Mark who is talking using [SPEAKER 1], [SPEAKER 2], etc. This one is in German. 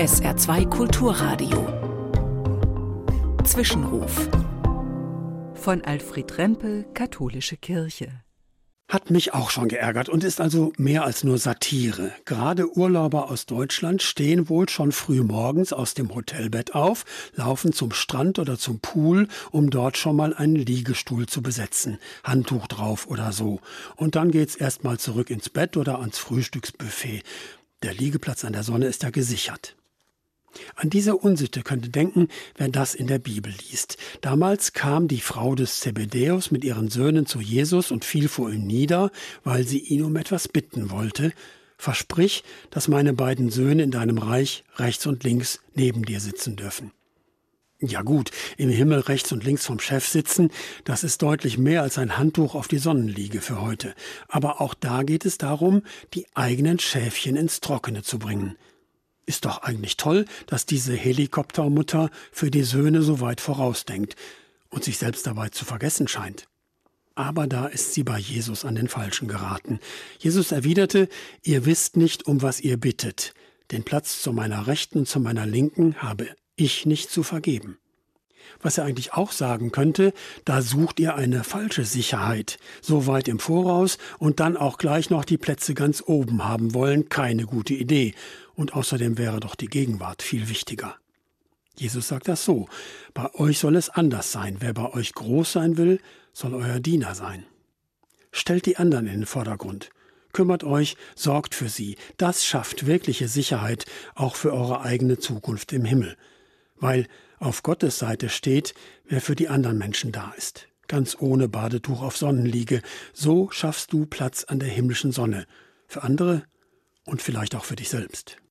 [SPEAKER 1] SR2 Kulturradio. Zwischenruf.
[SPEAKER 2] Von Alfred Rempel, Katholische Kirche.
[SPEAKER 3] Hat mich auch schon geärgert und ist also mehr als nur Satire. Gerade Urlauber aus Deutschland stehen wohl schon früh morgens aus dem Hotelbett auf, laufen zum Strand oder zum Pool, um dort schon mal einen Liegestuhl zu besetzen, Handtuch drauf oder so. Und dann geht's erst mal zurück ins Bett oder ans Frühstücksbuffet. Der Liegeplatz an der Sonne ist ja gesichert. An diese Unsitte könnte denken, wer das in der Bibel liest. Damals kam die Frau des Zebedäus mit ihren Söhnen zu Jesus und fiel vor ihm nieder, weil sie ihn um etwas bitten wollte. Versprich, dass meine beiden Söhne in deinem Reich rechts und links neben dir sitzen dürfen. Ja gut, im Himmel rechts und links vom Chef sitzen, das ist deutlich mehr als ein Handtuch auf die Sonnenliege für heute. Aber auch da geht es darum, die eigenen Schäfchen ins Trockene zu bringen. Ist doch eigentlich toll, dass diese Helikoptermutter für die Söhne so weit vorausdenkt und sich selbst dabei zu vergessen scheint. Aber da ist sie bei Jesus an den Falschen geraten. Jesus erwiderte, ihr wisst nicht, um was ihr bittet. Den Platz zu meiner Rechten und zu meiner Linken habe ich nicht zu vergeben. Was er eigentlich auch sagen könnte, da sucht ihr eine falsche Sicherheit, so weit im Voraus und dann auch gleich noch die Plätze ganz oben haben wollen, keine gute Idee. Und außerdem wäre doch die Gegenwart viel wichtiger. Jesus sagt das so, bei euch soll es anders sein, wer bei euch groß sein will, soll euer Diener sein. Stellt die anderen in den Vordergrund, kümmert euch, sorgt für sie, das schafft wirkliche Sicherheit, auch für eure eigene Zukunft im Himmel, weil auf Gottes Seite steht, wer für die anderen Menschen da ist. Ganz ohne Badetuch auf Sonnenliege. So schaffst du Platz an der himmlischen Sonne. Für andere und vielleicht auch für dich selbst.